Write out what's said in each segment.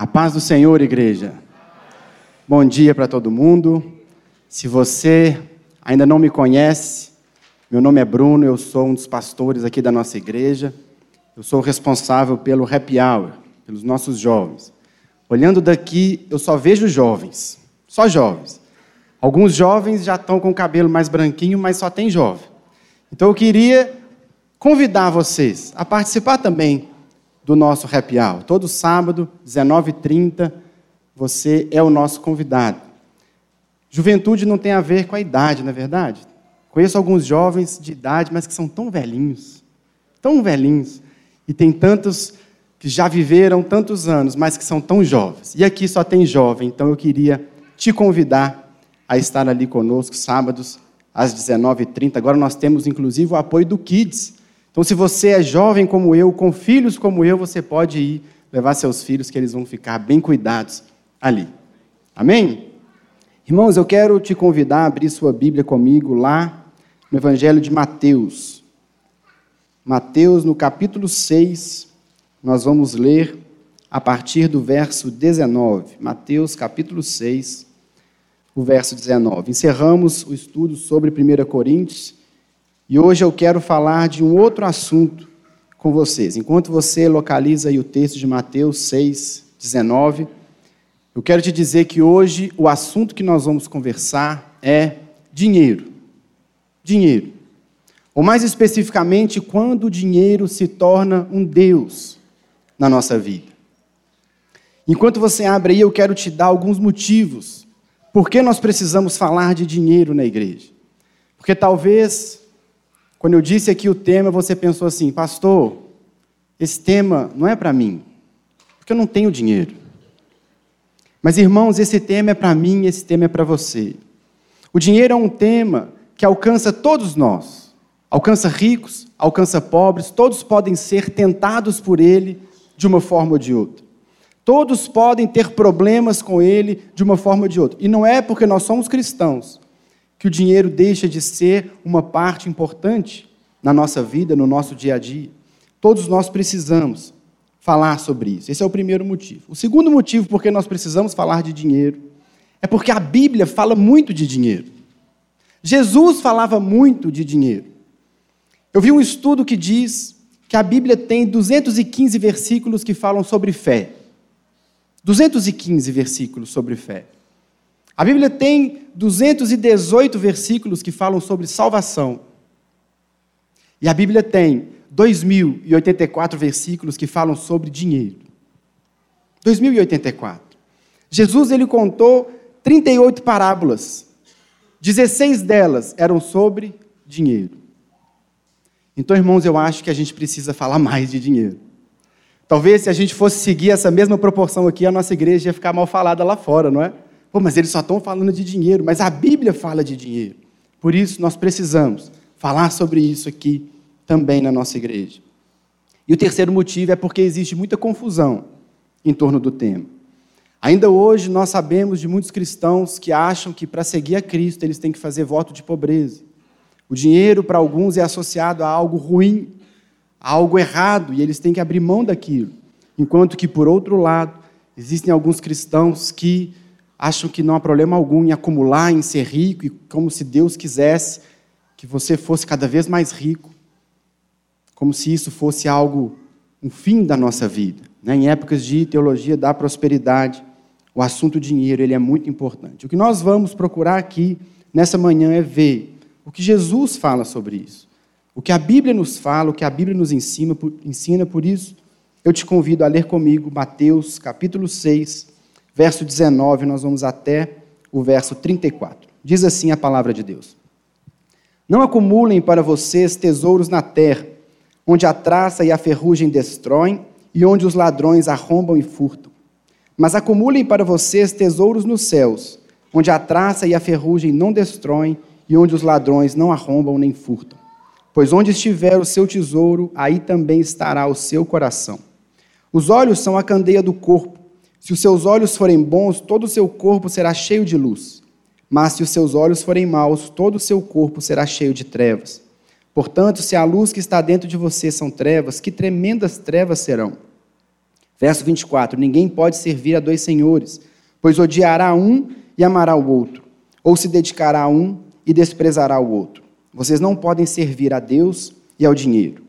A paz do Senhor, igreja. Bom dia para todo mundo. Se você ainda não me conhece, meu nome é Bruno, eu sou um dos pastores aqui da nossa igreja. Eu sou responsável pelo happy hour, pelos nossos jovens. Olhando daqui, eu só vejo jovens, só jovens. Alguns jovens já estão com o cabelo mais branquinho, mas só tem jovem. Então eu queria convidar vocês a participar também do nosso happy hour. Todo sábado, 19h30, você é o nosso convidado. Juventude não tem a ver com a idade, não é verdade? Conheço alguns jovens de idade, mas que são tão velhinhos, tão velhinhos, e tem tantos que já viveram tantos anos, mas que são tão jovens. E aqui só tem jovem, então eu queria te convidar a estar ali conosco sábados às 19h30. Agora nós temos inclusive o apoio do Kids. Então, se você é jovem como eu, com filhos como eu, você pode ir levar seus filhos, que eles vão ficar bem cuidados ali. Amém? Irmãos, eu quero te convidar a abrir sua Bíblia comigo lá no Evangelho de Mateus. Mateus, no capítulo 6, nós vamos ler a partir do verso 19. Mateus, capítulo 6, o verso 19. Encerramos o estudo sobre 1 Coríntios e hoje eu quero falar de um outro assunto com vocês. Enquanto você localiza aí o texto de Mateus 6, 19, eu quero te dizer que hoje o assunto que nós vamos conversar é dinheiro. Dinheiro. Ou mais especificamente, quando o dinheiro se torna um Deus na nossa vida. Enquanto você abre aí, eu quero te dar alguns motivos por que nós precisamos falar de dinheiro na igreja. Porque talvez quando eu disse aqui o tema, você pensou assim, pastor, esse tema não é para mim, porque eu não tenho dinheiro. Mas, irmãos, esse tema é para mim, esse tema é para você. O dinheiro é um tema que alcança todos nós. Alcança ricos, alcança pobres, todos podem ser tentados por ele de uma forma ou de outra. Todos podem ter problemas com ele de uma forma ou de outra. E não é porque nós somos cristãos que o dinheiro deixa de ser uma parte importante na nossa vida, no nosso dia a dia. Todos nós precisamos falar sobre isso. Esse é o primeiro motivo. O segundo motivo por que nós precisamos falar de dinheiro é porque a Bíblia fala muito de dinheiro. Jesus falava muito de dinheiro. Eu vi um estudo que diz que a Bíblia tem 215 versículos que falam sobre fé. 215 versículos sobre fé. A Bíblia tem 218 versículos que falam sobre salvação. E a Bíblia tem 2.084 versículos que falam sobre dinheiro. 2.084. Jesus ele contou 38 parábolas. 16 delas eram sobre dinheiro. Então, irmãos, eu acho que a gente precisa falar mais de dinheiro. Talvez se a gente fosse seguir essa mesma proporção aqui, a nossa igreja ia ficar mal falada lá fora, não é? Pô, mas eles só estão falando de dinheiro, mas a Bíblia fala de dinheiro. Por isso, nós precisamos falar sobre isso aqui também na nossa igreja. E o terceiro motivo é porque existe muita confusão em torno do tema. Ainda hoje, nós sabemos de muitos cristãos que acham que para seguir a Cristo eles têm que fazer voto de pobreza. O dinheiro, para alguns, é associado a algo ruim, a algo errado, e eles têm que abrir mão daquilo. Enquanto que, por outro lado, existem alguns cristãos que acham que não há problema algum em acumular, em ser rico, e como se Deus quisesse que você fosse cada vez mais rico, como se isso fosse algo, um fim da nossa vida. Né? Em épocas de teologia da prosperidade, o assunto dinheiro ele é muito importante. O que nós vamos procurar aqui nessa manhã é ver o que Jesus fala sobre isso, o que a Bíblia nos fala, o que a Bíblia nos ensina, ensina, por isso eu te convido a ler comigo Mateus capítulo 6, verso 19, nós vamos até o verso 34. Diz assim a palavra de Deus: Não acumulem para vocês tesouros na terra, onde a traça e a ferrugem destroem e onde os ladrões arrombam e furtam. Mas acumulem para vocês tesouros nos céus, onde a traça e a ferrugem não destroem e onde os ladrões não arrombam nem furtam. Pois onde estiver o seu tesouro, aí também estará o seu coração. Os olhos são a candeia do corpo. Se os seus olhos forem bons, todo o seu corpo será cheio de luz. Mas se os seus olhos forem maus, todo o seu corpo será cheio de trevas. Portanto, se a luz que está dentro de você são trevas, que tremendas trevas serão. Verso 24: Ninguém pode servir a dois senhores, pois odiará um e amará o outro, ou se dedicará a um e desprezará o outro. Vocês não podem servir a Deus e ao dinheiro.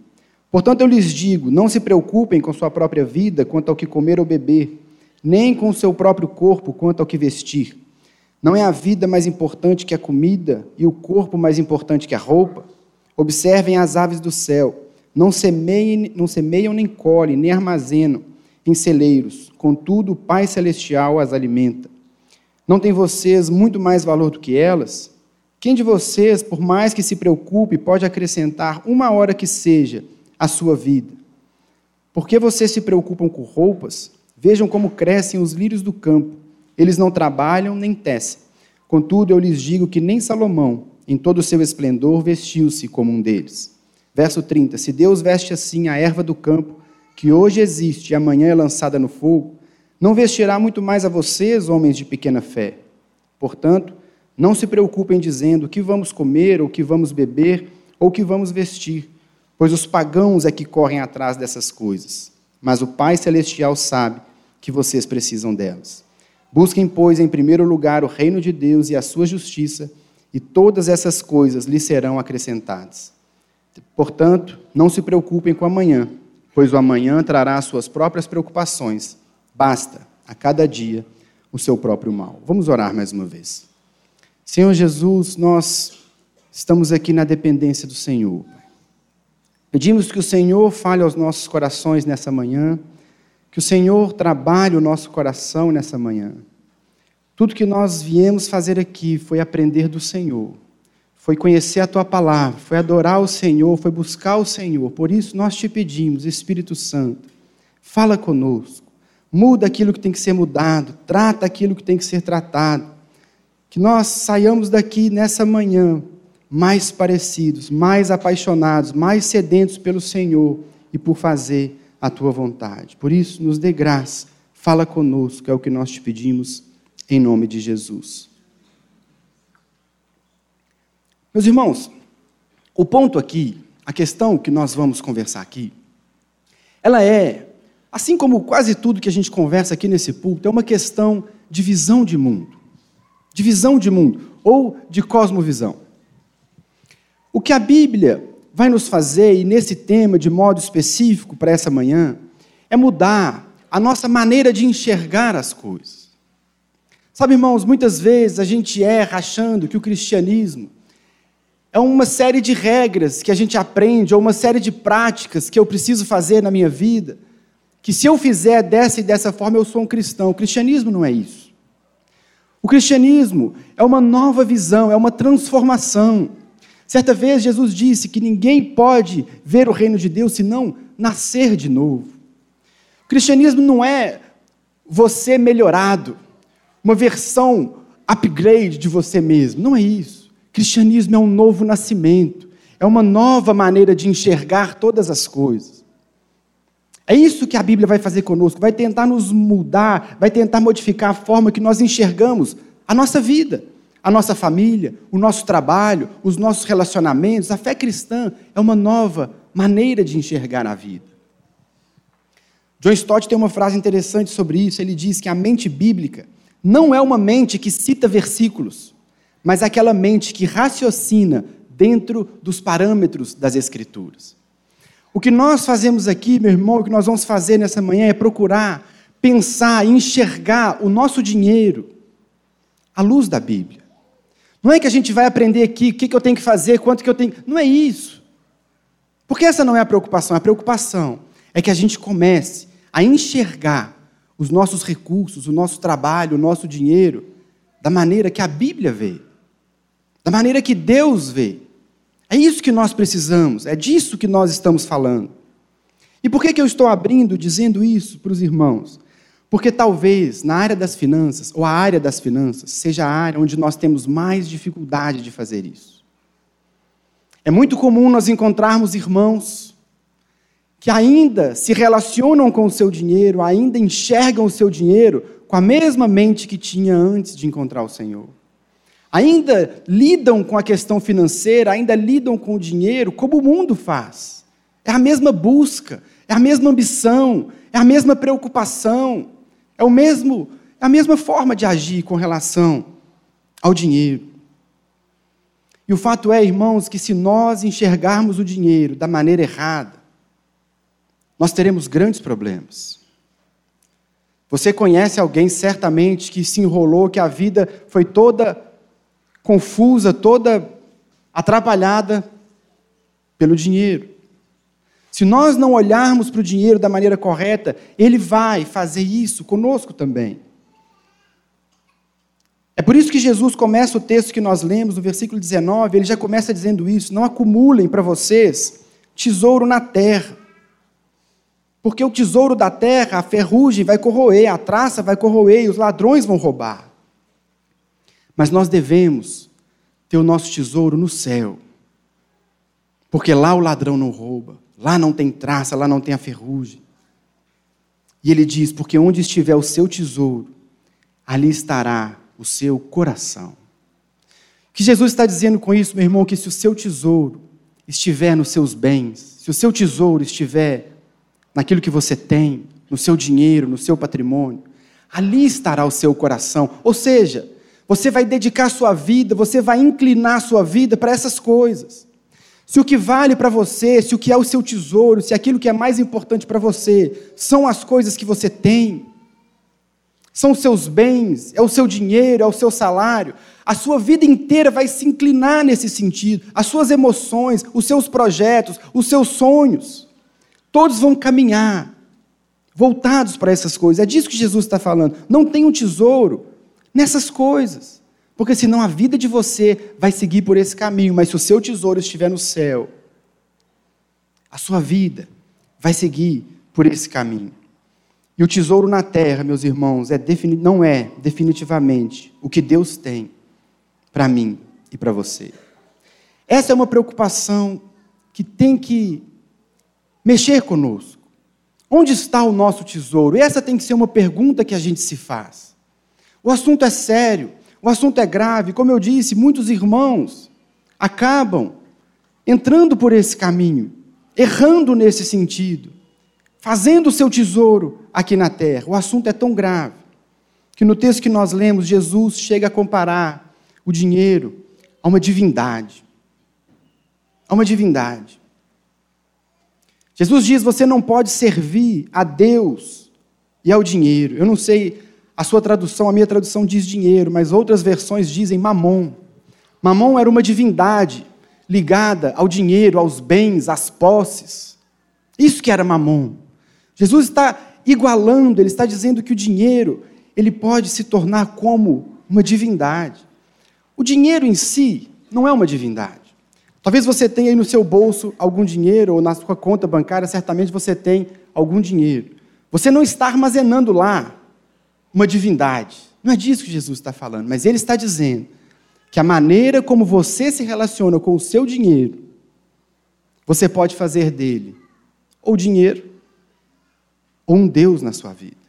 Portanto, eu lhes digo: não se preocupem com sua própria vida quanto ao que comer ou beber, nem com o seu próprio corpo quanto ao que vestir. Não é a vida mais importante que a comida e o corpo mais importante que a roupa? Observem as aves do céu. Não semeiam, não semeiam nem colhem, nem armazenam em celeiros. Contudo, o Pai Celestial as alimenta. Não tem vocês muito mais valor do que elas? Quem de vocês, por mais que se preocupe, pode acrescentar uma hora que seja à sua vida? Por que vocês se preocupam com roupas? Vejam como crescem os lírios do campo. Eles não trabalham nem tecem. Contudo, eu lhes digo que nem Salomão, em todo o seu esplendor, vestiu-se como um deles. Verso 30: Se Deus veste assim a erva do campo, que hoje existe e amanhã é lançada no fogo, não vestirá muito mais a vocês, homens de pequena fé. Portanto, não se preocupem dizendo o que vamos comer, ou o que vamos beber, ou o que vamos vestir, pois os pagãos é que correm atrás dessas coisas. Mas o Pai Celestial sabe que vocês precisam delas. Busquem, pois, em primeiro lugar o reino de Deus e a sua justiça, e todas essas coisas lhe serão acrescentadas. Portanto, não se preocupem com amanhã, pois o amanhã trará as suas próprias preocupações. Basta, a cada dia, o seu próprio mal. Vamos orar mais uma vez. Senhor Jesus, nós estamos aqui na dependência do Senhor. Pedimos que o Senhor fale aos nossos corações nessa manhã que o Senhor trabalhe o nosso coração nessa manhã. Tudo que nós viemos fazer aqui foi aprender do Senhor, foi conhecer a tua palavra, foi adorar o Senhor, foi buscar o Senhor. Por isso nós te pedimos, Espírito Santo, fala conosco, muda aquilo que tem que ser mudado, trata aquilo que tem que ser tratado. Que nós saiamos daqui nessa manhã mais parecidos, mais apaixonados, mais sedentos pelo Senhor e por fazer a tua vontade. Por isso, nos dê graça, fala conosco, é o que nós te pedimos, em nome de Jesus. Meus irmãos, o ponto aqui, a questão que nós vamos conversar aqui, ela é, assim como quase tudo que a gente conversa aqui nesse púlpito, é uma questão de visão de mundo. De visão de mundo, ou de cosmovisão. O que a Bíblia vai nos fazer, e nesse tema de modo específico para essa manhã, é mudar a nossa maneira de enxergar as coisas. Sabe, irmãos, muitas vezes a gente erra achando que o cristianismo é uma série de regras que a gente aprende, ou uma série de práticas que eu preciso fazer na minha vida, que se eu fizer dessa e dessa forma eu sou um cristão. O cristianismo não é isso. O cristianismo é uma nova visão, é uma transformação. Certa vez Jesus disse que ninguém pode ver o reino de Deus se não nascer de novo. O cristianismo não é você melhorado, uma versão upgrade de você mesmo. Não é isso. O cristianismo é um novo nascimento, é uma nova maneira de enxergar todas as coisas. É isso que a Bíblia vai fazer conosco, vai tentar nos mudar, vai tentar modificar a forma que nós enxergamos a nossa vida a nossa família, o nosso trabalho, os nossos relacionamentos. A fé cristã é uma nova maneira de enxergar a vida. John Stott tem uma frase interessante sobre isso. Ele diz que a mente bíblica não é uma mente que cita versículos, mas aquela mente que raciocina dentro dos parâmetros das Escrituras. O que nós fazemos aqui, meu irmão, o que nós vamos fazer nessa manhã é procurar pensar, enxergar o nosso dinheiro à luz da Bíblia. Não é que a gente vai aprender aqui o que, que eu tenho que fazer, quanto que eu tenho. Não é isso. Porque essa não é a preocupação. A preocupação é que a gente comece a enxergar os nossos recursos, o nosso trabalho, o nosso dinheiro, da maneira que a Bíblia vê, da maneira que Deus vê. É isso que nós precisamos, é disso que nós estamos falando. E por que, que eu estou abrindo, dizendo isso para os irmãos? Porque talvez na área das finanças, ou a área das finanças, seja a área onde nós temos mais dificuldade de fazer isso. É muito comum nós encontrarmos irmãos que ainda se relacionam com o seu dinheiro, ainda enxergam o seu dinheiro com a mesma mente que tinha antes de encontrar o Senhor. Ainda lidam com a questão financeira, ainda lidam com o dinheiro como o mundo faz. É a mesma busca, é a mesma ambição, é a mesma preocupação, é o mesmo, é a mesma forma de agir com relação ao dinheiro. E o fato é, irmãos, que se nós enxergarmos o dinheiro da maneira errada, nós teremos grandes problemas. Você conhece alguém certamente que se enrolou, que a vida foi toda confusa, toda atrapalhada pelo dinheiro. Se nós não olharmos para o dinheiro da maneira correta, ele vai fazer isso conosco também. É por isso que Jesus começa o texto que nós lemos, no versículo 19, ele já começa dizendo isso: não acumulem para vocês tesouro na terra. Porque o tesouro da terra, a ferrugem vai corroer, a traça vai corroer e os ladrões vão roubar. Mas nós devemos ter o nosso tesouro no céu. Porque lá o ladrão não rouba, lá não tem traça, lá não tem a ferrugem. E ele diz: porque onde estiver o seu tesouro, ali estará o seu coração. O que Jesus está dizendo com isso, meu irmão, que se o seu tesouro estiver nos seus bens, se o seu tesouro estiver naquilo que você tem, no seu dinheiro, no seu patrimônio, ali estará o seu coração. Ou seja, você vai dedicar sua vida, você vai inclinar sua vida para essas coisas. Se o que vale para você, se o que é o seu tesouro, se aquilo que é mais importante para você são as coisas que você tem, são os seus bens, é o seu dinheiro, é o seu salário. A sua vida inteira vai se inclinar nesse sentido. As suas emoções, os seus projetos, os seus sonhos, todos vão caminhar voltados para essas coisas. É disso que Jesus está falando. Não tem um tesouro nessas coisas, porque senão a vida de você vai seguir por esse caminho. Mas se o seu tesouro estiver no céu, a sua vida vai seguir por esse caminho. E o tesouro na terra, meus irmãos, é não é definitivamente o que Deus tem para mim e para você. Essa é uma preocupação que tem que mexer conosco. Onde está o nosso tesouro? E essa tem que ser uma pergunta que a gente se faz. O assunto é sério, o assunto é grave. Como eu disse, muitos irmãos acabam entrando por esse caminho, errando nesse sentido fazendo o seu tesouro aqui na terra. O assunto é tão grave que no texto que nós lemos, Jesus chega a comparar o dinheiro a uma divindade. A uma divindade. Jesus diz: você não pode servir a Deus e ao dinheiro. Eu não sei a sua tradução, a minha tradução diz dinheiro, mas outras versões dizem mamon. Mamon era uma divindade ligada ao dinheiro, aos bens, às posses. Isso que era mamon. Jesus está igualando, ele está dizendo que o dinheiro, ele pode se tornar como uma divindade. O dinheiro em si não é uma divindade. Talvez você tenha aí no seu bolso algum dinheiro, ou na sua conta bancária, certamente você tem algum dinheiro. Você não está armazenando lá uma divindade. Não é disso que Jesus está falando, mas ele está dizendo que a maneira como você se relaciona com o seu dinheiro, você pode fazer dele ou dinheiro ou um Deus na sua vida.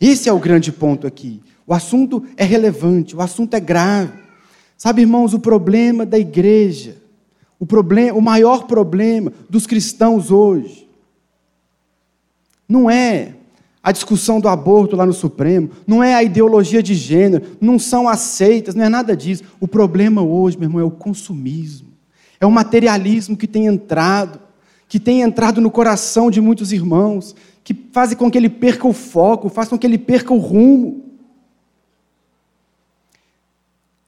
Esse é o grande ponto aqui. O assunto é relevante, o assunto é grave. Sabe, irmãos, o problema da igreja, o, problema, o maior problema dos cristãos hoje, não é a discussão do aborto lá no Supremo, não é a ideologia de gênero, não são as seitas, não é nada disso. O problema hoje, meu irmão, é o consumismo, é o materialismo que tem entrado que tem entrado no coração de muitos irmãos, que fazem com que ele perca o foco, faz com que ele perca o rumo.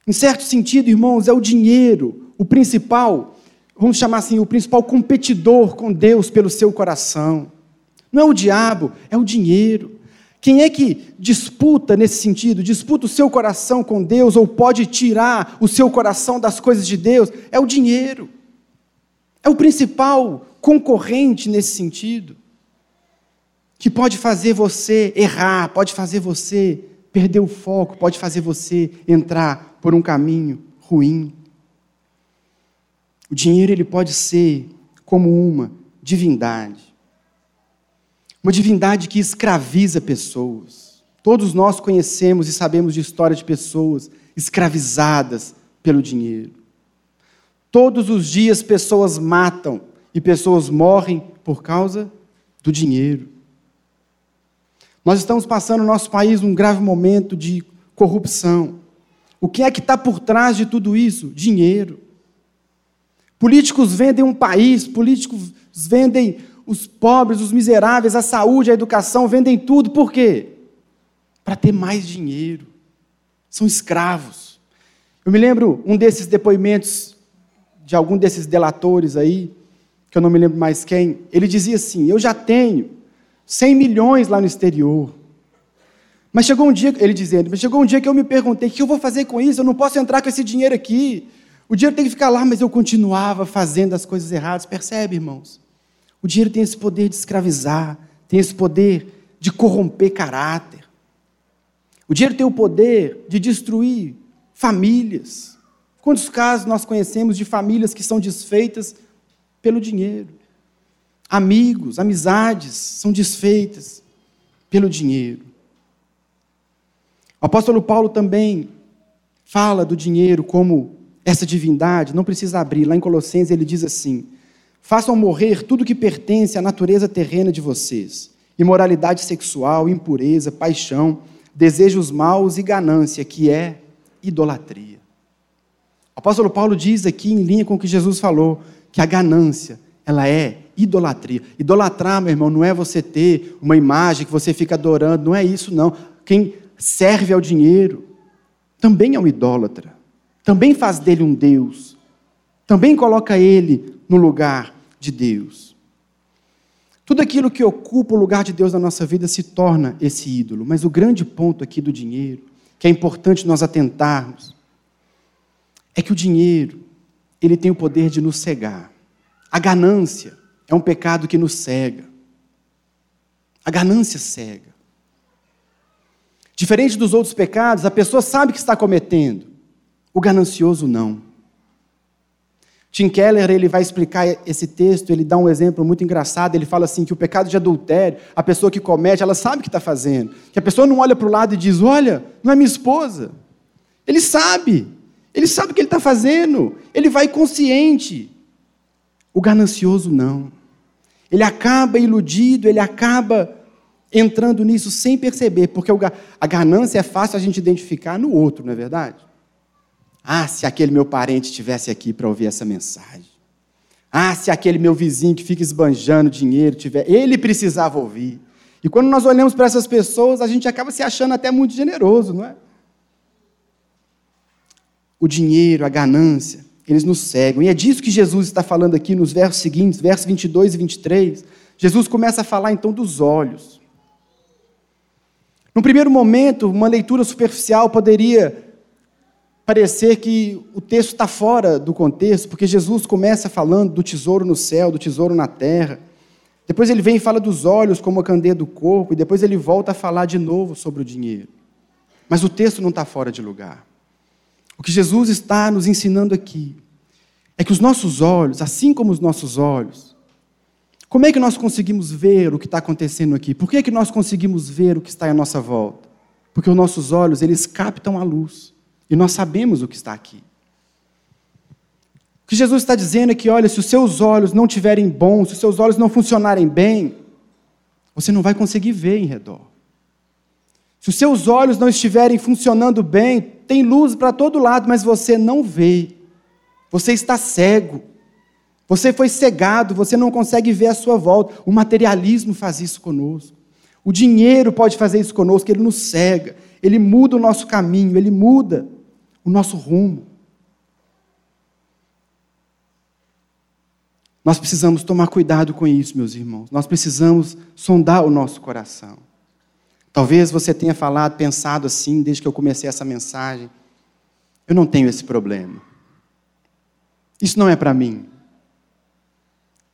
Em certo sentido, irmãos, é o dinheiro o principal, vamos chamar assim, o principal competidor com Deus pelo seu coração. Não é o diabo, é o dinheiro. Quem é que disputa nesse sentido? Disputa o seu coração com Deus ou pode tirar o seu coração das coisas de Deus? É o dinheiro. É o principal concorrente nesse sentido, que pode fazer você errar, pode fazer você perder o foco, pode fazer você entrar por um caminho ruim. O dinheiro ele pode ser como uma divindade. Uma divindade que escraviza pessoas. Todos nós conhecemos e sabemos de história de pessoas escravizadas pelo dinheiro. Todos os dias pessoas matam e pessoas morrem por causa do dinheiro. Nós estamos passando no nosso país um grave momento de corrupção. O que é que está por trás de tudo isso? Dinheiro. Políticos vendem um país, políticos vendem os pobres, os miseráveis, a saúde, a educação, vendem tudo. Por quê? Para ter mais dinheiro. São escravos. Eu me lembro um desses depoimentos de algum desses delatores aí, que eu não me lembro mais quem. Ele dizia assim: Eu já tenho 100 milhões lá no exterior. Mas chegou um dia, ele dizendo, mas chegou um dia que eu me perguntei: o que eu vou fazer com isso? Eu não posso entrar com esse dinheiro aqui. O dinheiro tem que ficar lá, mas eu continuava fazendo as coisas erradas. Percebe, irmãos? O dinheiro tem esse poder de escravizar, tem esse poder de corromper caráter. O dinheiro tem o poder de destruir famílias. Quantos casos nós conhecemos de famílias que são desfeitas pelo dinheiro? Amigos, amizades são desfeitas pelo dinheiro. O apóstolo Paulo também fala do dinheiro como essa divindade, não precisa abrir, lá em Colossenses ele diz assim: Façam morrer tudo que pertence à natureza terrena de vocês: imoralidade sexual, impureza, paixão, desejos maus e ganância, que é idolatria. O apóstolo Paulo diz aqui, em linha com o que Jesus falou, que a ganância, ela é idolatria. Idolatrar, meu irmão, não é você ter uma imagem que você fica adorando, não é isso, não. Quem serve ao dinheiro também é um idólatra, também faz dele um Deus, também coloca ele no lugar de Deus. Tudo aquilo que ocupa o lugar de Deus na nossa vida se torna esse ídolo. Mas o grande ponto aqui do dinheiro, que é importante nós atentarmos, é que o dinheiro, ele tem o poder de nos cegar. A ganância é um pecado que nos cega. A ganância cega. Diferente dos outros pecados, a pessoa sabe que está cometendo. O ganancioso não. Tim Keller ele vai explicar esse texto, ele dá um exemplo muito engraçado. Ele fala assim que o pecado de adultério, a pessoa que comete, ela sabe o que está fazendo. Que a pessoa não olha para o lado e diz: Olha, não é minha esposa. Ele sabe, ele sabe o que ele está fazendo. Ele vai consciente. O ganancioso não. Ele acaba iludido, ele acaba entrando nisso sem perceber, porque a ganância é fácil a gente identificar no outro, não é verdade? Ah, se aquele meu parente estivesse aqui para ouvir essa mensagem. Ah, se aquele meu vizinho que fica esbanjando dinheiro tiver, ele precisava ouvir. E quando nós olhamos para essas pessoas, a gente acaba se achando até muito generoso, não é? O dinheiro, a ganância, eles nos cegam. E é disso que Jesus está falando aqui nos versos seguintes, versos 22 e 23. Jesus começa a falar então dos olhos. No primeiro momento, uma leitura superficial poderia parecer que o texto está fora do contexto, porque Jesus começa falando do tesouro no céu, do tesouro na terra. Depois ele vem e fala dos olhos como a candeia do corpo, e depois ele volta a falar de novo sobre o dinheiro. Mas o texto não está fora de lugar. O que Jesus está nos ensinando aqui é que os nossos olhos, assim como os nossos olhos, como é que nós conseguimos ver o que está acontecendo aqui? Por que, é que nós conseguimos ver o que está à nossa volta? Porque os nossos olhos, eles captam a luz. E nós sabemos o que está aqui. O que Jesus está dizendo é que, olha, se os seus olhos não estiverem bons, se os seus olhos não funcionarem bem, você não vai conseguir ver em redor. Se os seus olhos não estiverem funcionando bem, tem luz para todo lado, mas você não vê. Você está cego. Você foi cegado, você não consegue ver a sua volta. O materialismo faz isso conosco. O dinheiro pode fazer isso conosco, ele nos cega, ele muda o nosso caminho, ele muda o nosso rumo. Nós precisamos tomar cuidado com isso, meus irmãos. Nós precisamos sondar o nosso coração. Talvez você tenha falado, pensado assim, desde que eu comecei essa mensagem. Eu não tenho esse problema. Isso não é para mim.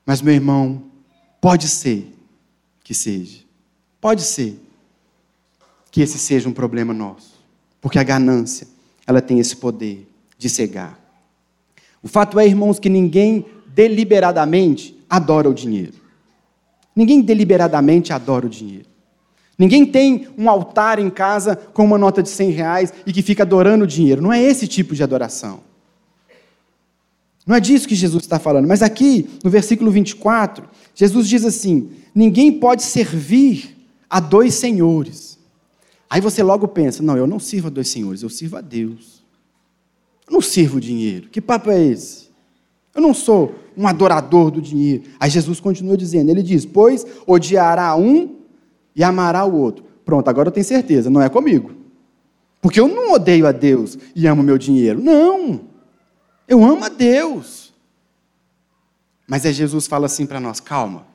Mas, meu irmão, pode ser que seja. Pode ser que esse seja um problema nosso. Porque a ganância, ela tem esse poder de cegar. O fato é, irmãos, que ninguém deliberadamente adora o dinheiro. Ninguém deliberadamente adora o dinheiro. Ninguém tem um altar em casa com uma nota de 100 reais e que fica adorando o dinheiro. Não é esse tipo de adoração. Não é disso que Jesus está falando. Mas aqui, no versículo 24, Jesus diz assim: Ninguém pode servir a dois senhores. Aí você logo pensa: Não, eu não sirvo a dois senhores, eu sirvo a Deus. Eu não sirvo o dinheiro. Que papo é esse? Eu não sou um adorador do dinheiro. Aí Jesus continua dizendo: Ele diz: Pois odiará um e amará o outro. Pronto, agora eu tenho certeza, não é comigo. Porque eu não odeio a Deus e amo meu dinheiro. Não. Eu amo a Deus. Mas aí Jesus fala assim para nós: calma,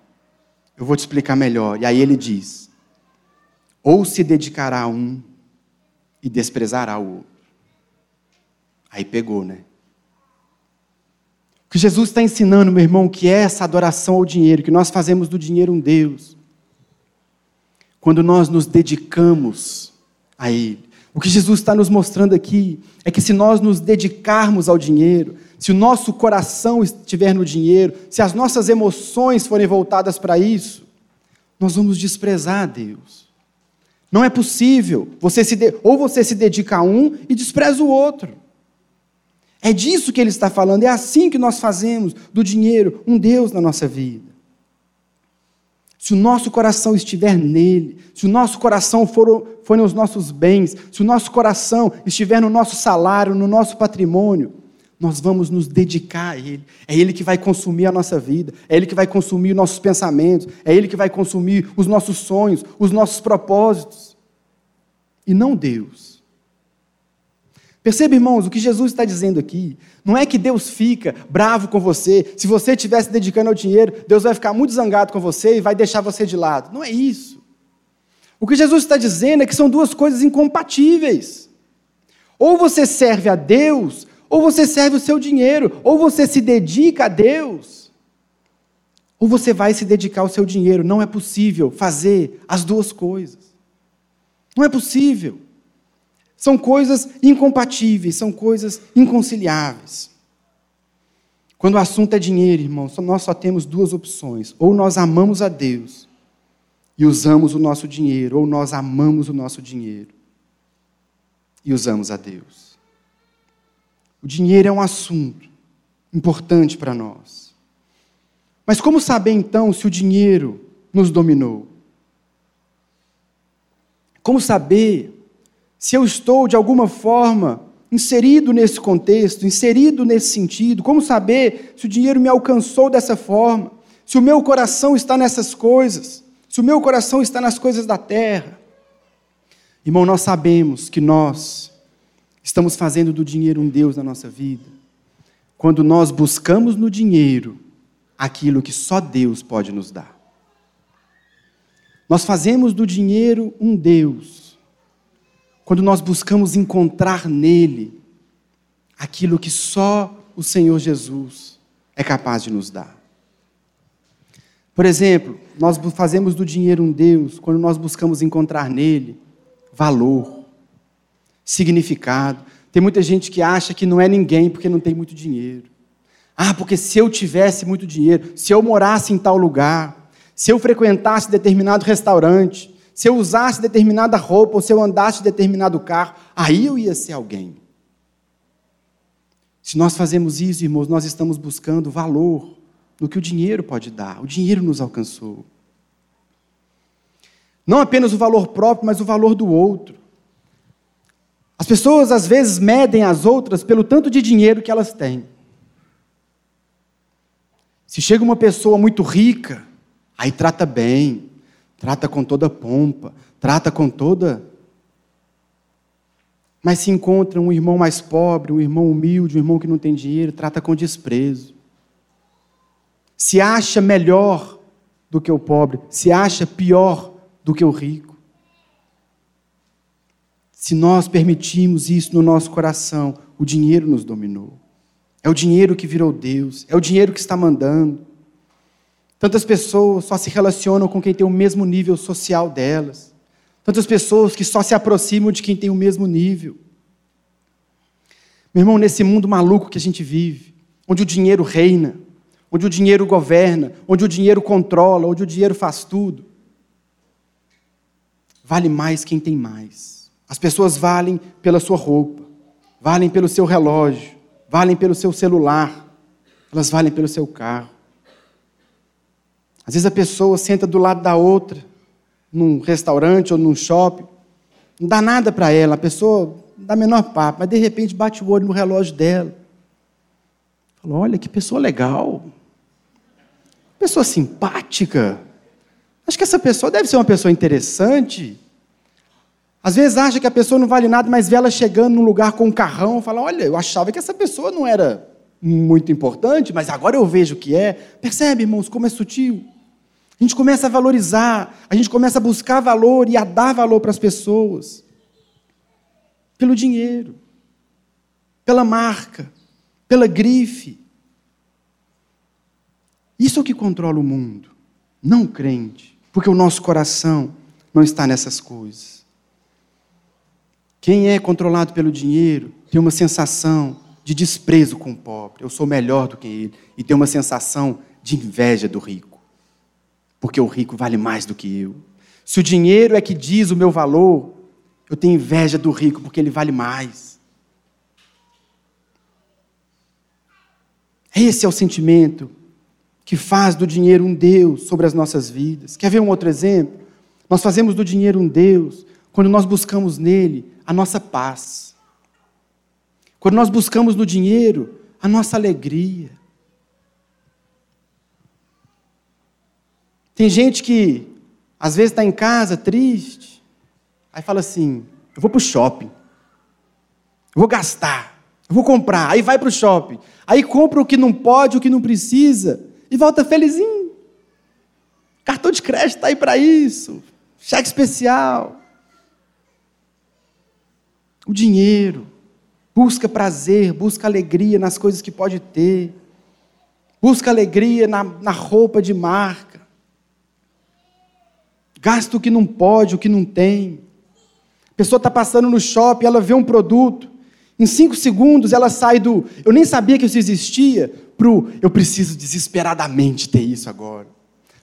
eu vou te explicar melhor. E aí ele diz: ou se dedicará a um e desprezará o outro. Aí pegou, né? O que Jesus está ensinando, meu irmão, que é essa adoração ao dinheiro, que nós fazemos do dinheiro um Deus. Quando nós nos dedicamos a Ele. O que Jesus está nos mostrando aqui é que se nós nos dedicarmos ao dinheiro, se o nosso coração estiver no dinheiro, se as nossas emoções forem voltadas para isso, nós vamos desprezar Deus. Não é possível. Você se de... Ou você se dedica a um e despreza o outro. É disso que ele está falando, é assim que nós fazemos do dinheiro um Deus na nossa vida. Se o nosso coração estiver nele, se o nosso coração for, for nos nossos bens, se o nosso coração estiver no nosso salário, no nosso patrimônio, nós vamos nos dedicar a Ele. É Ele que vai consumir a nossa vida, é Ele que vai consumir nossos pensamentos, é Ele que vai consumir os nossos sonhos, os nossos propósitos. E não Deus. Perceba, irmãos, o que Jesus está dizendo aqui. Não é que Deus fica bravo com você. Se você estiver se dedicando ao dinheiro, Deus vai ficar muito zangado com você e vai deixar você de lado. Não é isso. O que Jesus está dizendo é que são duas coisas incompatíveis. Ou você serve a Deus, ou você serve o seu dinheiro. Ou você se dedica a Deus, ou você vai se dedicar ao seu dinheiro. Não é possível fazer as duas coisas. Não é possível. São coisas incompatíveis, são coisas inconciliáveis. Quando o assunto é dinheiro, irmãos, nós só temos duas opções: ou nós amamos a Deus e usamos o nosso dinheiro, ou nós amamos o nosso dinheiro e usamos a Deus. O dinheiro é um assunto importante para nós. Mas como saber então se o dinheiro nos dominou? Como saber se eu estou, de alguma forma, inserido nesse contexto, inserido nesse sentido, como saber se o dinheiro me alcançou dessa forma, se o meu coração está nessas coisas, se o meu coração está nas coisas da terra. Irmão, nós sabemos que nós estamos fazendo do dinheiro um Deus na nossa vida, quando nós buscamos no dinheiro aquilo que só Deus pode nos dar. Nós fazemos do dinheiro um Deus quando nós buscamos encontrar nele aquilo que só o Senhor Jesus é capaz de nos dar. Por exemplo, nós fazemos do dinheiro um Deus quando nós buscamos encontrar nele valor, significado. Tem muita gente que acha que não é ninguém porque não tem muito dinheiro. Ah, porque se eu tivesse muito dinheiro, se eu morasse em tal lugar, se eu frequentasse determinado restaurante, se eu usasse determinada roupa ou se eu andasse determinado carro, aí eu ia ser alguém. Se nós fazemos isso, irmãos, nós estamos buscando valor no que o dinheiro pode dar. O dinheiro nos alcançou. Não apenas o valor próprio, mas o valor do outro. As pessoas às vezes medem as outras pelo tanto de dinheiro que elas têm. Se chega uma pessoa muito rica, aí trata bem, trata com toda pompa, trata com toda. Mas se encontra um irmão mais pobre, um irmão humilde, um irmão que não tem dinheiro, trata com desprezo. Se acha melhor do que o pobre, se acha pior do que o rico. Se nós permitimos isso no nosso coração, o dinheiro nos dominou. É o dinheiro que virou Deus, é o dinheiro que está mandando. Tantas pessoas só se relacionam com quem tem o mesmo nível social delas. Tantas pessoas que só se aproximam de quem tem o mesmo nível. Meu irmão, nesse mundo maluco que a gente vive, onde o dinheiro reina, onde o dinheiro governa, onde o dinheiro controla, onde o dinheiro faz tudo, vale mais quem tem mais. As pessoas valem pela sua roupa, valem pelo seu relógio, valem pelo seu celular, elas valem pelo seu carro. Às vezes a pessoa senta do lado da outra, num restaurante ou num shopping, não dá nada para ela, a pessoa dá menor papo, mas de repente bate o olho no relógio dela. Fala, olha que pessoa legal, pessoa simpática. Acho que essa pessoa deve ser uma pessoa interessante. Às vezes acha que a pessoa não vale nada, mas vê ela chegando num lugar com um carrão, fala: Olha, eu achava que essa pessoa não era muito importante, mas agora eu vejo que é. Percebe, irmãos, como é sutil? A gente começa a valorizar, a gente começa a buscar valor e a dar valor para as pessoas. Pelo dinheiro, pela marca, pela grife. Isso é o que controla o mundo, não o crente, porque o nosso coração não está nessas coisas. Quem é controlado pelo dinheiro tem uma sensação de desprezo com o pobre. Eu sou melhor do que ele. E tem uma sensação de inveja do rico. Porque o rico vale mais do que eu. Se o dinheiro é que diz o meu valor, eu tenho inveja do rico porque ele vale mais. Esse é o sentimento que faz do dinheiro um Deus sobre as nossas vidas. Quer ver um outro exemplo? Nós fazemos do dinheiro um Deus quando nós buscamos nele a nossa paz. Quando nós buscamos no dinheiro a nossa alegria. Tem gente que às vezes está em casa triste, aí fala assim: eu vou para o shopping, eu vou gastar, eu vou comprar, aí vai para o shopping, aí compra o que não pode, o que não precisa, e volta felizinho. Cartão de crédito está aí para isso, cheque especial o dinheiro, busca prazer, busca alegria nas coisas que pode ter, busca alegria na, na roupa de marca, gasta o que não pode, o que não tem. A pessoa está passando no shopping, ela vê um produto, em cinco segundos ela sai do eu nem sabia que isso existia, para o eu preciso desesperadamente ter isso agora.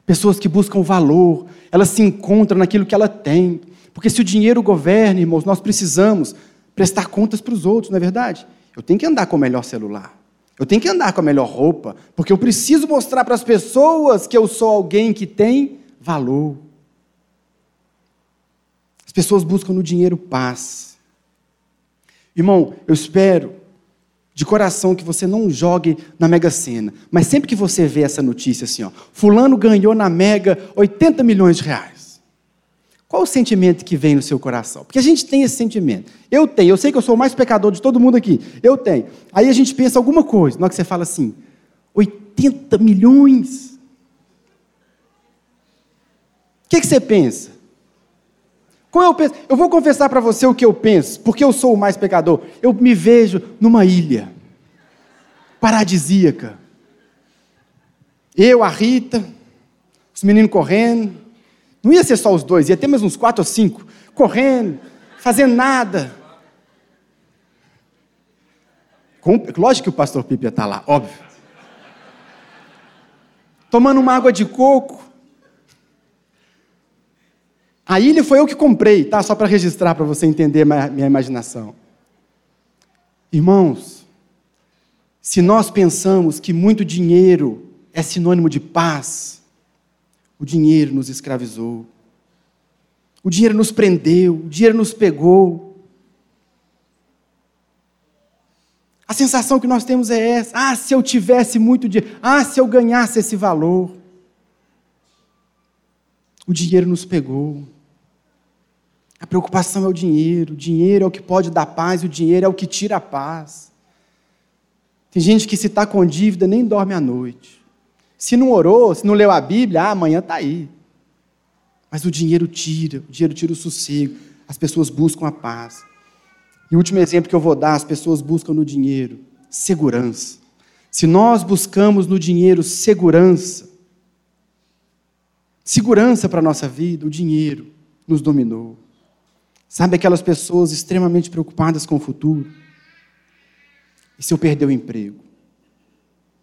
Pessoas que buscam valor, elas se encontram naquilo que ela tem. Porque se o dinheiro governa, irmãos, nós precisamos prestar contas para os outros, não é verdade? Eu tenho que andar com o melhor celular. Eu tenho que andar com a melhor roupa, porque eu preciso mostrar para as pessoas que eu sou alguém que tem valor. As pessoas buscam no dinheiro paz. Irmão, eu espero de coração que você não jogue na Mega Sena, mas sempre que você vê essa notícia assim, ó, fulano ganhou na Mega 80 milhões de reais. Qual o sentimento que vem no seu coração? Porque a gente tem esse sentimento. Eu tenho, eu sei que eu sou o mais pecador de todo mundo aqui. Eu tenho. Aí a gente pensa alguma coisa, na hora que você fala assim: 80 milhões. O que, que você pensa? Como eu penso? Eu vou confessar para você o que eu penso, porque eu sou o mais pecador. Eu me vejo numa ilha paradisíaca. Eu, a Rita, os meninos correndo, não ia ser só os dois, ia ter mais uns quatro ou cinco, correndo, fazendo nada. Com, lógico que o pastor Pipe ia estar lá, óbvio. Tomando uma água de coco. A ilha foi eu que comprei, tá? Só para registrar, para você entender minha imaginação. Irmãos, se nós pensamos que muito dinheiro é sinônimo de paz, o dinheiro nos escravizou. O dinheiro nos prendeu, o dinheiro nos pegou. A sensação que nós temos é essa: ah, se eu tivesse muito dinheiro, ah, se eu ganhasse esse valor. O dinheiro nos pegou. A preocupação é o dinheiro, o dinheiro é o que pode dar paz, o dinheiro é o que tira a paz. Tem gente que, se está com dívida, nem dorme à noite. Se não orou, se não leu a Bíblia, ah, amanhã está aí. Mas o dinheiro tira, o dinheiro tira o sossego. As pessoas buscam a paz. E o último exemplo que eu vou dar: as pessoas buscam no dinheiro segurança. Se nós buscamos no dinheiro segurança, segurança para a nossa vida, o dinheiro nos dominou. Sabe aquelas pessoas extremamente preocupadas com o futuro? E se eu perder o emprego?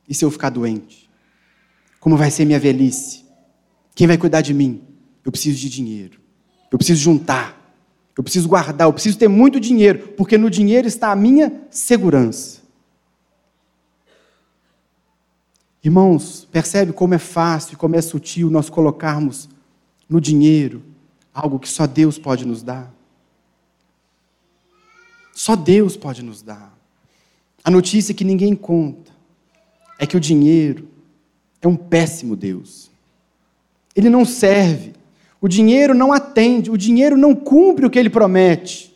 E se eu ficar doente? Como vai ser minha velhice? Quem vai cuidar de mim? Eu preciso de dinheiro. Eu preciso juntar. Eu preciso guardar. Eu preciso ter muito dinheiro, porque no dinheiro está a minha segurança. Irmãos, percebe como é fácil, como é sutil nós colocarmos no dinheiro algo que só Deus pode nos dar? Só Deus pode nos dar. A notícia que ninguém conta é que o dinheiro é um péssimo Deus. Ele não serve. O dinheiro não atende, o dinheiro não cumpre o que ele promete.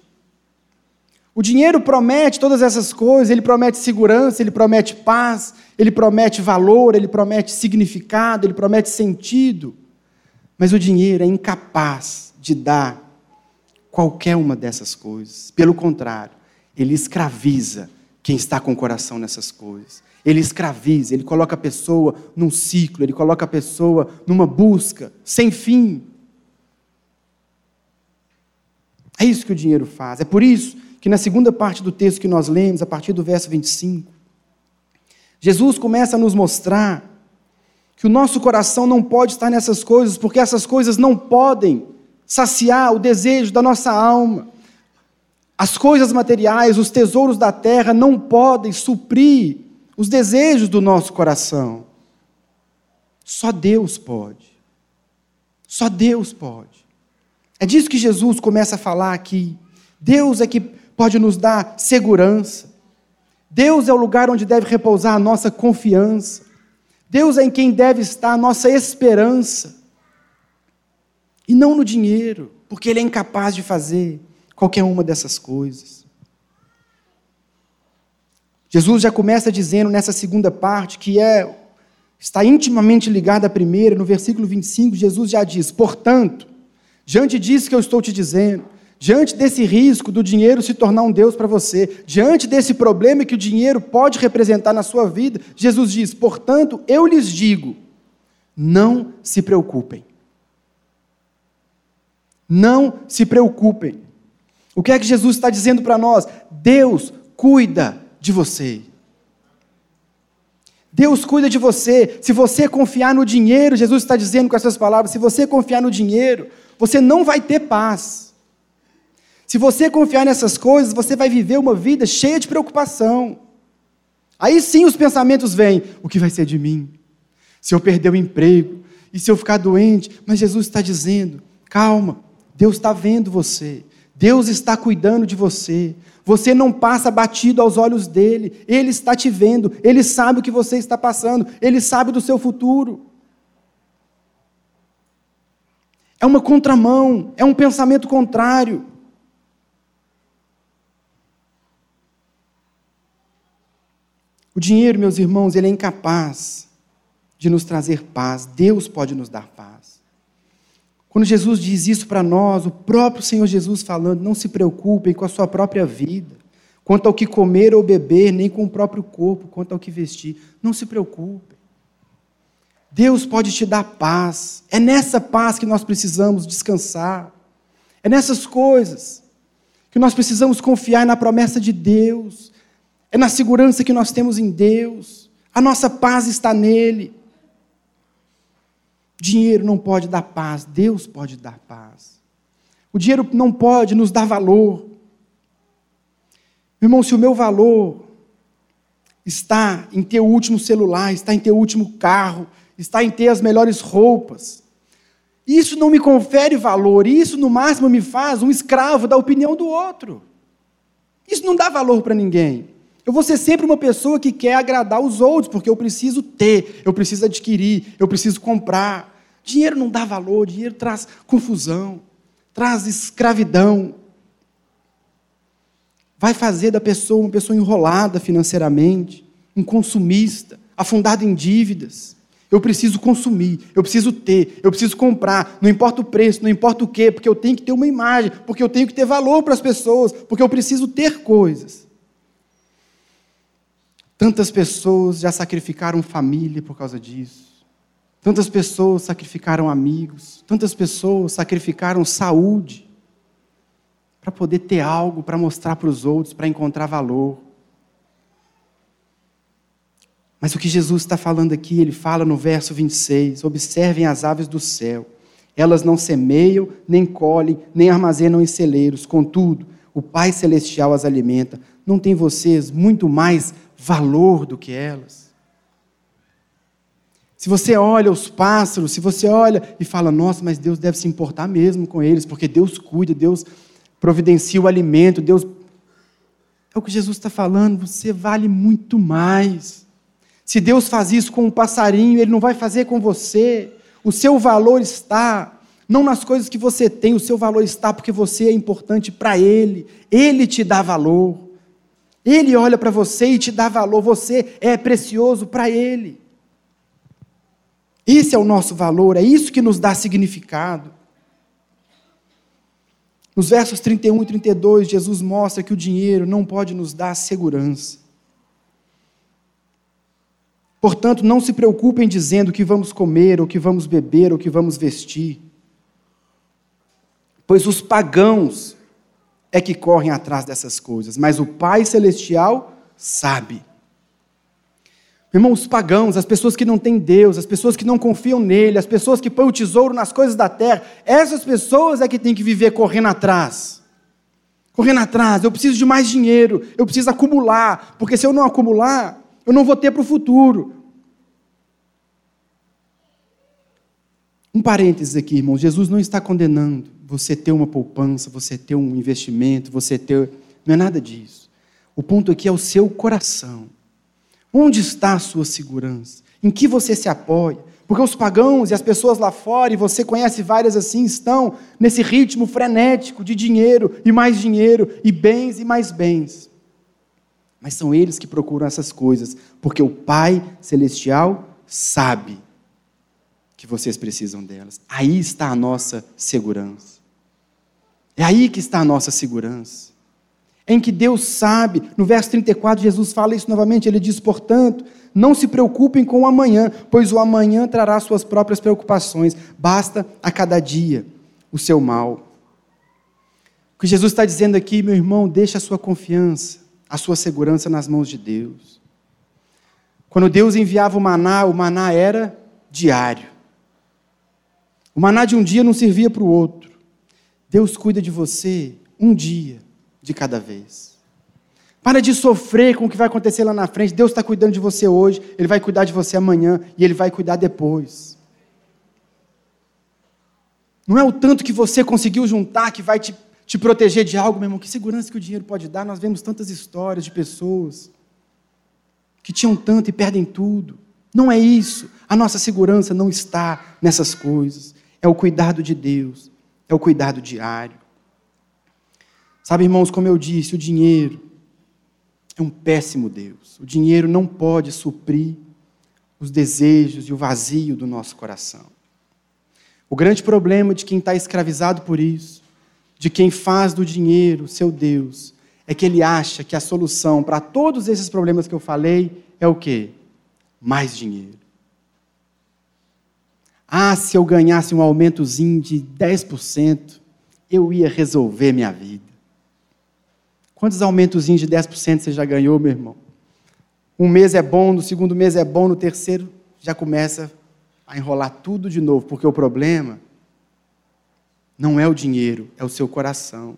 O dinheiro promete todas essas coisas, ele promete segurança, ele promete paz, ele promete valor, ele promete significado, ele promete sentido. Mas o dinheiro é incapaz de dar qualquer uma dessas coisas. Pelo contrário, ele escraviza quem está com o coração nessas coisas. Ele escraviza, ele coloca a pessoa num ciclo, ele coloca a pessoa numa busca sem fim. É isso que o dinheiro faz. É por isso que na segunda parte do texto que nós lemos, a partir do verso 25, Jesus começa a nos mostrar que o nosso coração não pode estar nessas coisas, porque essas coisas não podem saciar o desejo da nossa alma. As coisas materiais, os tesouros da terra não podem suprir os desejos do nosso coração. Só Deus pode. Só Deus pode. É disso que Jesus começa a falar aqui. Deus é que pode nos dar segurança. Deus é o lugar onde deve repousar a nossa confiança. Deus é em quem deve estar a nossa esperança. E não no dinheiro, porque Ele é incapaz de fazer qualquer uma dessas coisas. Jesus já começa dizendo nessa segunda parte, que é está intimamente ligada à primeira, no versículo 25, Jesus já diz: "Portanto, diante disso que eu estou te dizendo, diante desse risco do dinheiro se tornar um Deus para você, diante desse problema que o dinheiro pode representar na sua vida, Jesus diz: portanto, eu lhes digo, não se preocupem. Não se preocupem. O que é que Jesus está dizendo para nós? Deus cuida de você. Deus cuida de você. Se você confiar no dinheiro, Jesus está dizendo com essas palavras: se você confiar no dinheiro, você não vai ter paz. Se você confiar nessas coisas, você vai viver uma vida cheia de preocupação. Aí sim os pensamentos vêm: o que vai ser de mim? Se eu perder o emprego? E se eu ficar doente? Mas Jesus está dizendo: calma, Deus está vendo você. Deus está cuidando de você. Você não passa batido aos olhos dele. Ele está te vendo. Ele sabe o que você está passando. Ele sabe do seu futuro. É uma contramão. É um pensamento contrário. O dinheiro, meus irmãos, ele é incapaz de nos trazer paz. Deus pode nos dar paz. Quando Jesus diz isso para nós, o próprio Senhor Jesus falando, não se preocupem com a sua própria vida, quanto ao que comer ou beber, nem com o próprio corpo, quanto ao que vestir. Não se preocupem. Deus pode te dar paz. É nessa paz que nós precisamos descansar. É nessas coisas que nós precisamos confiar na promessa de Deus é na segurança que nós temos em Deus, a nossa paz está nele. Dinheiro não pode dar paz, Deus pode dar paz. O dinheiro não pode nos dar valor. Irmão, se o meu valor está em ter o último celular, está em ter o último carro, está em ter as melhores roupas, isso não me confere valor, isso no máximo me faz um escravo da opinião do outro. Isso não dá valor para ninguém. Eu vou ser sempre uma pessoa que quer agradar os outros, porque eu preciso ter, eu preciso adquirir, eu preciso comprar. Dinheiro não dá valor, dinheiro traz confusão, traz escravidão. Vai fazer da pessoa uma pessoa enrolada financeiramente, um consumista, afundado em dívidas. Eu preciso consumir, eu preciso ter, eu preciso comprar, não importa o preço, não importa o quê, porque eu tenho que ter uma imagem, porque eu tenho que ter valor para as pessoas, porque eu preciso ter coisas. Tantas pessoas já sacrificaram família por causa disso. Tantas pessoas sacrificaram amigos. Tantas pessoas sacrificaram saúde para poder ter algo para mostrar para os outros, para encontrar valor. Mas o que Jesus está falando aqui, ele fala no verso 26: Observem as aves do céu. Elas não semeiam, nem colhem, nem armazenam em celeiros. Contudo, o Pai Celestial as alimenta. Não tem vocês muito mais valor do que elas. Se você olha os pássaros, se você olha e fala, nossa, mas Deus deve se importar mesmo com eles, porque Deus cuida, Deus providencia o alimento, Deus. É o que Jesus está falando, você vale muito mais. Se Deus faz isso com um passarinho, Ele não vai fazer com você. O seu valor está não nas coisas que você tem, o seu valor está porque você é importante para Ele. Ele te dá valor. Ele olha para você e te dá valor. Você é precioso para Ele. Esse é o nosso valor, é isso que nos dá significado. Nos versos 31 e 32, Jesus mostra que o dinheiro não pode nos dar segurança. Portanto, não se preocupem dizendo o que vamos comer, ou que vamos beber, ou que vamos vestir. Pois os pagãos é que correm atrás dessas coisas, mas o Pai Celestial sabe. Irmãos, os pagãos, as pessoas que não têm Deus, as pessoas que não confiam nele, as pessoas que põem o tesouro nas coisas da terra, essas pessoas é que têm que viver correndo atrás. Correndo atrás, eu preciso de mais dinheiro, eu preciso acumular, porque se eu não acumular, eu não vou ter para o futuro. Um parênteses aqui, irmãos, Jesus não está condenando você ter uma poupança, você ter um investimento, você ter. Não é nada disso. O ponto aqui é o seu coração. Onde está a sua segurança? Em que você se apoia? Porque os pagãos e as pessoas lá fora, e você conhece várias assim, estão nesse ritmo frenético de dinheiro e mais dinheiro, e bens e mais bens. Mas são eles que procuram essas coisas, porque o Pai Celestial sabe que vocês precisam delas. Aí está a nossa segurança. É aí que está a nossa segurança em que Deus sabe. No verso 34, Jesus fala isso novamente. Ele diz: portanto, não se preocupem com o amanhã, pois o amanhã trará suas próprias preocupações. Basta a cada dia o seu mal. O que Jesus está dizendo aqui, meu irmão, deixa a sua confiança, a sua segurança nas mãos de Deus. Quando Deus enviava o maná, o maná era diário. O maná de um dia não servia para o outro. Deus cuida de você um dia de cada vez. Para de sofrer com o que vai acontecer lá na frente. Deus está cuidando de você hoje, Ele vai cuidar de você amanhã e Ele vai cuidar depois. Não é o tanto que você conseguiu juntar que vai te, te proteger de algo, meu irmão. Que segurança que o dinheiro pode dar? Nós vemos tantas histórias de pessoas que tinham tanto e perdem tudo. Não é isso. A nossa segurança não está nessas coisas. É o cuidado de Deus, é o cuidado diário. Sabe, irmãos, como eu disse, o dinheiro é um péssimo Deus. O dinheiro não pode suprir os desejos e o vazio do nosso coração. O grande problema de quem está escravizado por isso, de quem faz do dinheiro seu Deus, é que ele acha que a solução para todos esses problemas que eu falei é o quê? Mais dinheiro. Ah, se eu ganhasse um aumentozinho de 10%, eu ia resolver minha vida. Quantos aumentos de 10% você já ganhou, meu irmão? Um mês é bom, no segundo mês é bom, no terceiro já começa a enrolar tudo de novo, porque o problema não é o dinheiro, é o seu coração.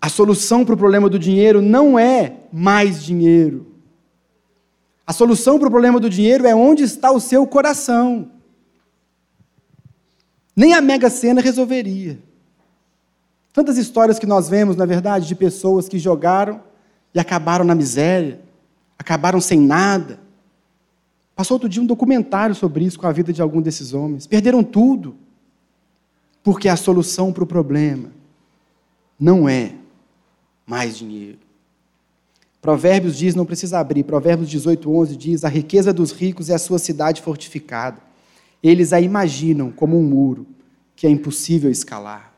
A solução para o problema do dinheiro não é mais dinheiro. A solução para o problema do dinheiro é onde está o seu coração. Nem a Mega Sena resolveria. Tantas histórias que nós vemos, na verdade, de pessoas que jogaram e acabaram na miséria, acabaram sem nada. Passou outro dia um documentário sobre isso com a vida de algum desses homens. Perderam tudo, porque a solução para o problema não é mais dinheiro. Provérbios diz, não precisa abrir, Provérbios 18, 11 diz: A riqueza dos ricos é a sua cidade fortificada. Eles a imaginam como um muro que é impossível escalar.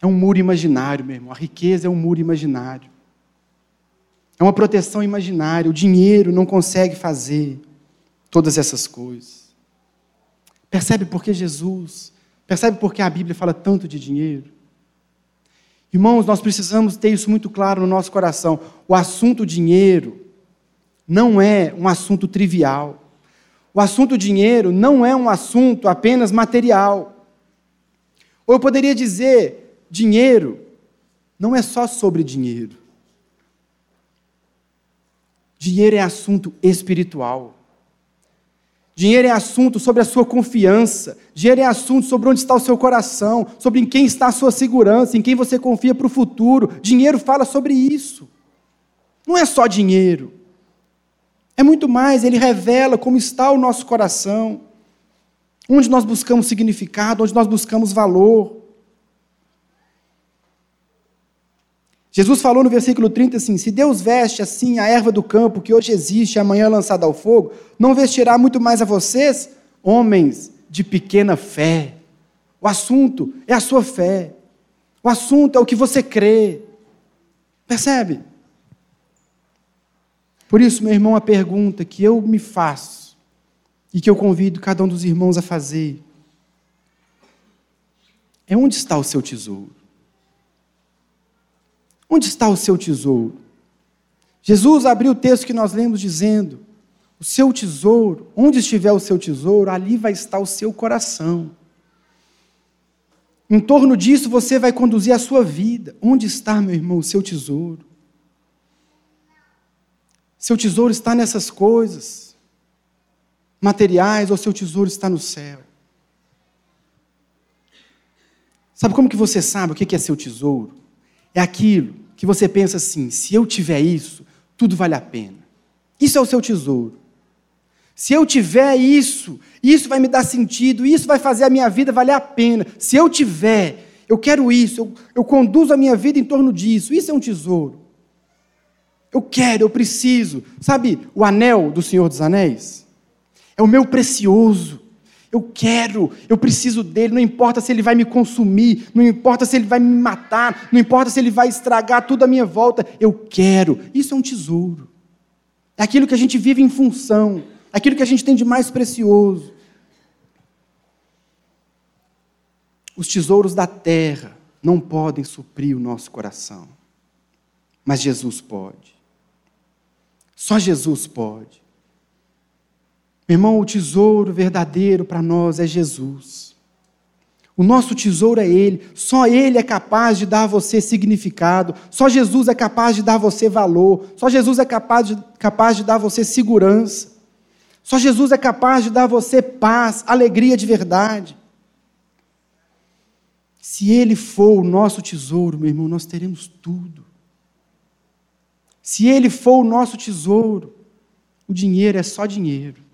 É um muro imaginário, meu irmão. A riqueza é um muro imaginário. É uma proteção imaginária. O dinheiro não consegue fazer todas essas coisas. Percebe por que Jesus, percebe por que a Bíblia fala tanto de dinheiro? Irmãos, nós precisamos ter isso muito claro no nosso coração. O assunto dinheiro não é um assunto trivial. O assunto dinheiro não é um assunto apenas material. Ou eu poderia dizer, Dinheiro não é só sobre dinheiro. Dinheiro é assunto espiritual. Dinheiro é assunto sobre a sua confiança. Dinheiro é assunto sobre onde está o seu coração, sobre em quem está a sua segurança, em quem você confia para o futuro. Dinheiro fala sobre isso. Não é só dinheiro. É muito mais, ele revela como está o nosso coração, onde nós buscamos significado, onde nós buscamos valor. Jesus falou no versículo 30 assim: Se Deus veste assim a erva do campo que hoje existe e amanhã lançada ao fogo, não vestirá muito mais a vocês, homens de pequena fé. O assunto é a sua fé. O assunto é o que você crê. Percebe? Por isso, meu irmão, a pergunta que eu me faço e que eu convido cada um dos irmãos a fazer é: onde está o seu tesouro? Onde está o seu tesouro? Jesus abriu o texto que nós lemos dizendo: O seu tesouro, onde estiver o seu tesouro, ali vai estar o seu coração. Em torno disso você vai conduzir a sua vida. Onde está, meu irmão, o seu tesouro? Seu tesouro está nessas coisas materiais ou seu tesouro está no céu? Sabe como que você sabe o que é seu tesouro? É aquilo que você pensa assim: se eu tiver isso, tudo vale a pena. Isso é o seu tesouro. Se eu tiver isso, isso vai me dar sentido, isso vai fazer a minha vida valer a pena. Se eu tiver, eu quero isso, eu, eu conduzo a minha vida em torno disso. Isso é um tesouro. Eu quero, eu preciso. Sabe o anel do Senhor dos Anéis? É o meu precioso. Eu quero, eu preciso dele, não importa se ele vai me consumir, não importa se ele vai me matar, não importa se ele vai estragar tudo à minha volta, eu quero. Isso é um tesouro. É aquilo que a gente vive em função, é aquilo que a gente tem de mais precioso. Os tesouros da terra não podem suprir o nosso coração, mas Jesus pode. Só Jesus pode. Meu irmão, o tesouro verdadeiro para nós é Jesus. O nosso tesouro é Ele. Só Ele é capaz de dar a você significado. Só Jesus é capaz de dar a você valor. Só Jesus é capaz de, capaz de dar a você segurança. Só Jesus é capaz de dar a você paz, alegria de verdade. Se Ele for o nosso tesouro, meu irmão, nós teremos tudo. Se Ele for o nosso tesouro, o dinheiro é só dinheiro.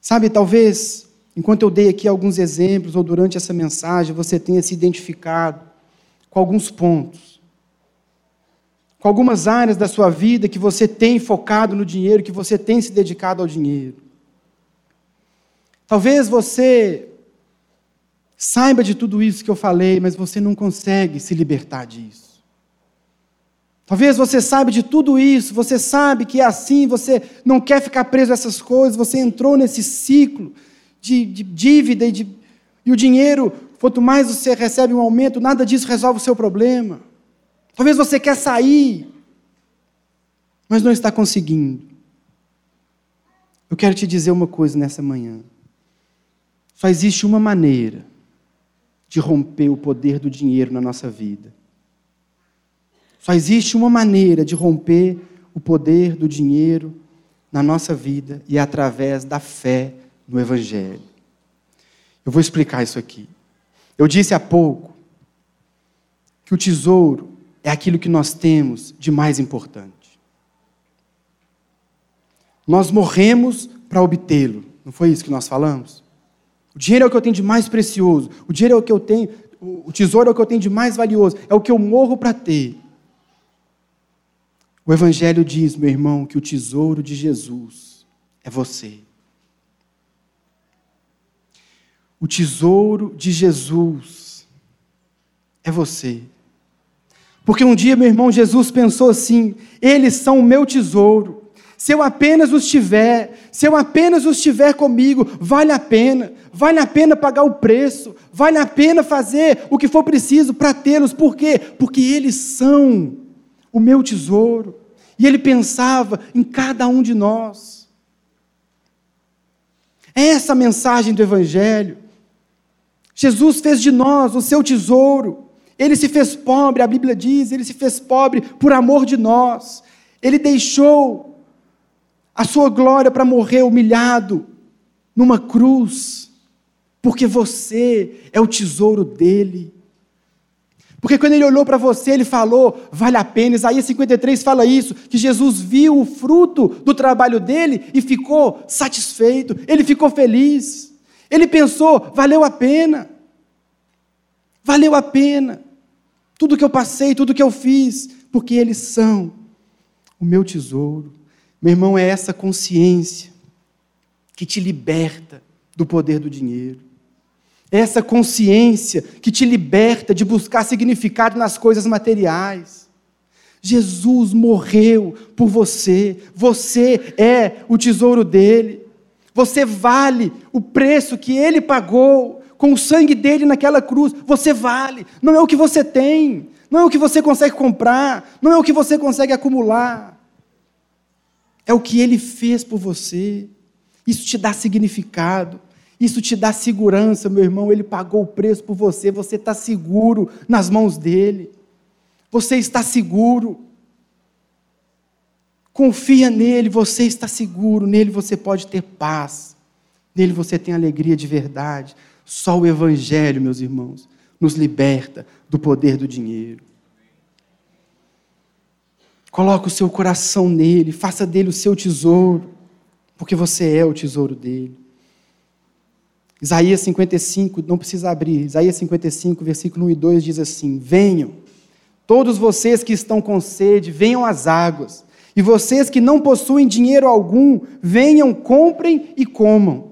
Sabe, talvez, enquanto eu dei aqui alguns exemplos, ou durante essa mensagem, você tenha se identificado com alguns pontos, com algumas áreas da sua vida que você tem focado no dinheiro, que você tem se dedicado ao dinheiro. Talvez você saiba de tudo isso que eu falei, mas você não consegue se libertar disso. Talvez você saiba de tudo isso, você sabe que é assim, você não quer ficar preso a essas coisas, você entrou nesse ciclo de, de dívida e, de, e o dinheiro, quanto mais você recebe um aumento, nada disso resolve o seu problema. Talvez você quer sair, mas não está conseguindo. Eu quero te dizer uma coisa nessa manhã. Só existe uma maneira de romper o poder do dinheiro na nossa vida. Só existe uma maneira de romper o poder do dinheiro na nossa vida e é através da fé no Evangelho. Eu vou explicar isso aqui. Eu disse há pouco que o tesouro é aquilo que nós temos de mais importante. Nós morremos para obtê-lo, não foi isso que nós falamos? O dinheiro é o que eu tenho de mais precioso, o dinheiro é o que eu tenho, o tesouro é o que eu tenho de mais valioso, é o que eu morro para ter. O Evangelho diz, meu irmão, que o tesouro de Jesus é você. O tesouro de Jesus é você. Porque um dia, meu irmão, Jesus pensou assim: eles são o meu tesouro. Se eu apenas os tiver, se eu apenas os tiver comigo, vale a pena, vale a pena pagar o preço, vale a pena fazer o que for preciso para tê-los. Por quê? Porque eles são o meu tesouro. E ele pensava em cada um de nós. É essa a mensagem do Evangelho. Jesus fez de nós o seu tesouro. Ele se fez pobre, a Bíblia diz, ele se fez pobre por amor de nós. Ele deixou a sua glória para morrer humilhado numa cruz, porque você é o tesouro dele. Porque quando ele olhou para você, ele falou, vale a pena. Isaías 53 fala isso, que Jesus viu o fruto do trabalho dele e ficou satisfeito, ele ficou feliz. Ele pensou, valeu a pena. Valeu a pena. Tudo que eu passei, tudo que eu fiz, porque eles são o meu tesouro. Meu irmão, é essa consciência que te liberta do poder do dinheiro. Essa consciência que te liberta de buscar significado nas coisas materiais. Jesus morreu por você, você é o tesouro dele, você vale o preço que ele pagou com o sangue dele naquela cruz, você vale, não é o que você tem, não é o que você consegue comprar, não é o que você consegue acumular, é o que ele fez por você. Isso te dá significado, isso te dá segurança, meu irmão. Ele pagou o preço por você, você está seguro nas mãos dele. Você está seguro. Confia nele, você está seguro, nele você pode ter paz, nele você tem alegria de verdade. Só o Evangelho, meus irmãos, nos liberta do poder do dinheiro. Coloque o seu coração nele, faça dele o seu tesouro, porque você é o tesouro dele. Isaías 55, não precisa abrir, Isaías 55, versículo 1 e 2 diz assim: Venham, todos vocês que estão com sede, venham às águas, e vocês que não possuem dinheiro algum, venham, comprem e comam.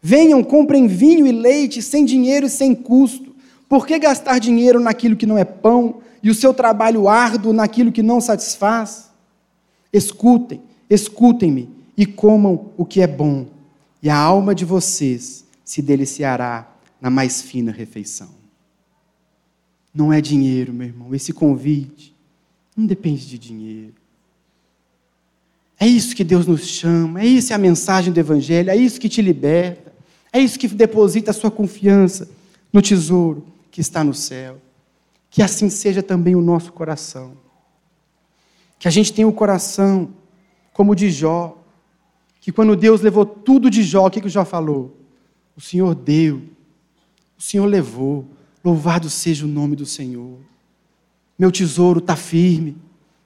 Venham, comprem vinho e leite sem dinheiro e sem custo. Por que gastar dinheiro naquilo que não é pão e o seu trabalho árduo naquilo que não satisfaz? Escutem, escutem-me e comam o que é bom e a alma de vocês se deliciará na mais fina refeição. Não é dinheiro, meu irmão, esse convite não depende de dinheiro. É isso que Deus nos chama, é isso a mensagem do Evangelho, é isso que te liberta, é isso que deposita a sua confiança no tesouro que está no céu. Que assim seja também o nosso coração. Que a gente tenha o coração como o de Jó, que quando Deus levou tudo de Jó, o que, que Jó falou? O Senhor deu, o Senhor levou, louvado seja o nome do Senhor. Meu tesouro está firme,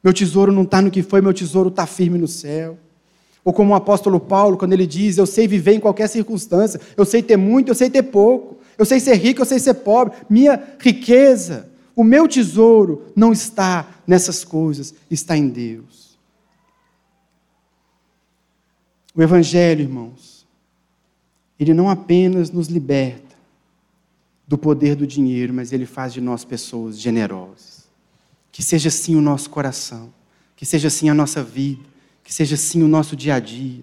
meu tesouro não está no que foi, meu tesouro está firme no céu. Ou como o apóstolo Paulo, quando ele diz: Eu sei viver em qualquer circunstância, eu sei ter muito, eu sei ter pouco, eu sei ser rico, eu sei ser pobre. Minha riqueza, o meu tesouro não está nessas coisas, está em Deus. O Evangelho, irmãos, ele não apenas nos liberta do poder do dinheiro, mas ele faz de nós pessoas generosas. Que seja assim o nosso coração, que seja assim a nossa vida, que seja assim o nosso dia a dia.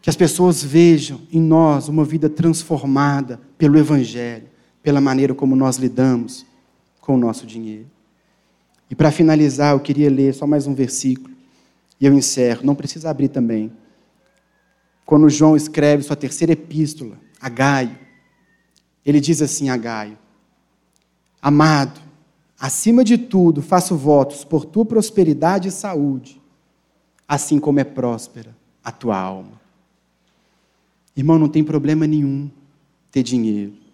Que as pessoas vejam em nós uma vida transformada pelo Evangelho, pela maneira como nós lidamos com o nosso dinheiro. E para finalizar, eu queria ler só mais um versículo e eu encerro, não precisa abrir também. Quando João escreve sua terceira epístola, a Gaio, ele diz assim a Gaio: Amado, acima de tudo, faço votos por tua prosperidade e saúde, assim como é próspera a tua alma. Irmão, não tem problema nenhum ter dinheiro.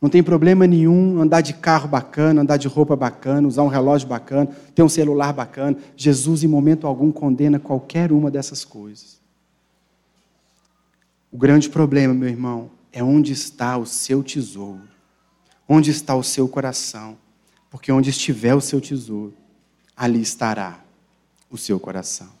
Não tem problema nenhum andar de carro bacana, andar de roupa bacana, usar um relógio bacana, ter um celular bacana. Jesus, em momento algum, condena qualquer uma dessas coisas. O grande problema, meu irmão, é onde está o seu tesouro, onde está o seu coração. Porque onde estiver o seu tesouro, ali estará o seu coração.